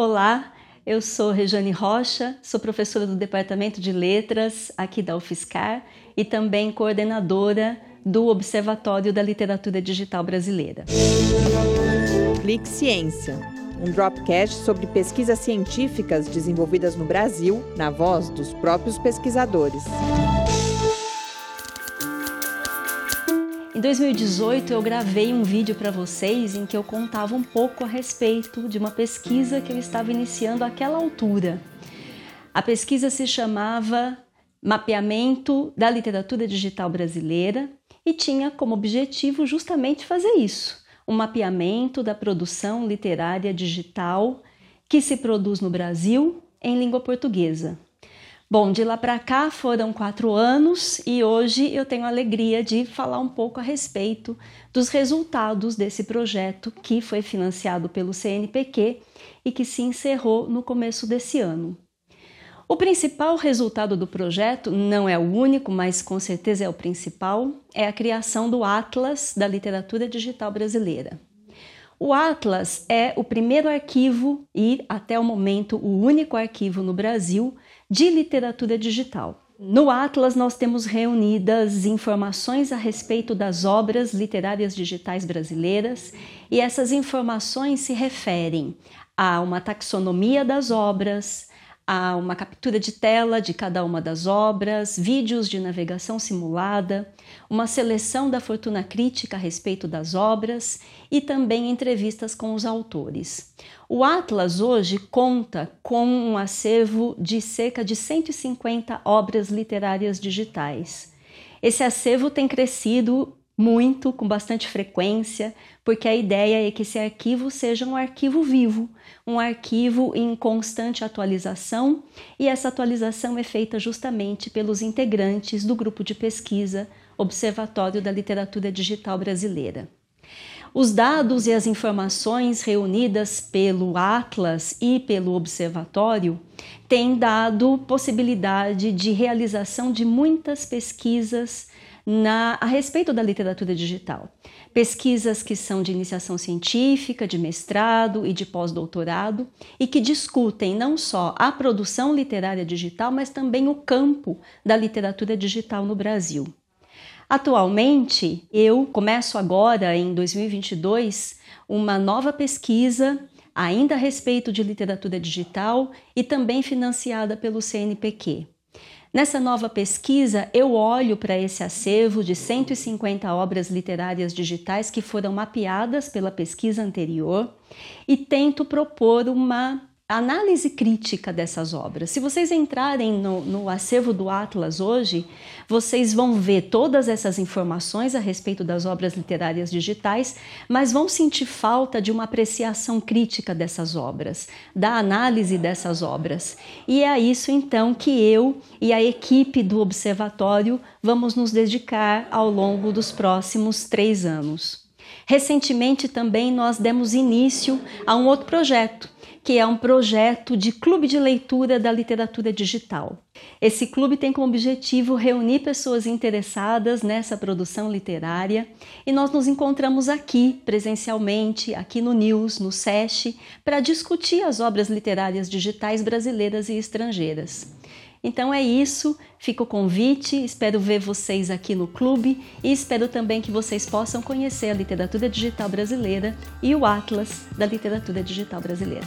Olá, eu sou Rejane Rocha, sou professora do Departamento de Letras aqui da UFSCar e também coordenadora do Observatório da Literatura Digital Brasileira. Clique Ciência, um dropcast sobre pesquisas científicas desenvolvidas no Brasil, na voz dos próprios pesquisadores. Em 2018, eu gravei um vídeo para vocês em que eu contava um pouco a respeito de uma pesquisa que eu estava iniciando àquela altura. A pesquisa se chamava Mapeamento da Literatura Digital Brasileira e tinha como objetivo justamente fazer isso: um mapeamento da produção literária digital que se produz no Brasil em língua portuguesa. Bom, de lá para cá foram quatro anos e hoje eu tenho a alegria de falar um pouco a respeito dos resultados desse projeto que foi financiado pelo CNPq e que se encerrou no começo desse ano. O principal resultado do projeto, não é o único, mas com certeza é o principal, é a criação do Atlas da Literatura Digital Brasileira. O Atlas é o primeiro arquivo e, até o momento, o único arquivo no Brasil de literatura digital. No Atlas, nós temos reunidas informações a respeito das obras literárias digitais brasileiras, e essas informações se referem a uma taxonomia das obras, Há uma captura de tela de cada uma das obras, vídeos de navegação simulada, uma seleção da fortuna crítica a respeito das obras e também entrevistas com os autores. O Atlas hoje conta com um acervo de cerca de 150 obras literárias digitais. Esse acervo tem crescido muito, com bastante frequência, porque a ideia é que esse arquivo seja um arquivo vivo, um arquivo em constante atualização, e essa atualização é feita justamente pelos integrantes do grupo de pesquisa Observatório da Literatura Digital Brasileira. Os dados e as informações reunidas pelo Atlas e pelo Observatório têm dado possibilidade de realização de muitas pesquisas na, a respeito da literatura digital. Pesquisas que são de iniciação científica, de mestrado e de pós-doutorado e que discutem não só a produção literária digital, mas também o campo da literatura digital no Brasil. Atualmente, eu começo agora, em 2022, uma nova pesquisa ainda a respeito de literatura digital e também financiada pelo CNPq. Nessa nova pesquisa, eu olho para esse acervo de 150 obras literárias digitais que foram mapeadas pela pesquisa anterior e tento propor uma análise crítica dessas obras. Se vocês entrarem no, no, acervo do Atlas hoje, vocês vão ver todas essas informações a respeito das obras literárias digitais, mas vão sentir falta de uma apreciação crítica dessas obras, da análise dessas obras. E é a isso então que eu e a equipe do Observatório vamos nos dedicar ao longo dos próximos três anos. Recentemente também nós demos início a um outro projeto que é um projeto de clube de leitura da literatura digital. Esse clube tem como objetivo reunir pessoas interessadas nessa produção literária e nós nos encontramos aqui presencialmente, aqui no News, no SESC, para discutir as obras literárias digitais brasileiras e estrangeiras. Então é isso, fica o convite, espero ver vocês aqui no clube e espero também que vocês possam conhecer a literatura digital brasileira e o Atlas da literatura digital brasileira.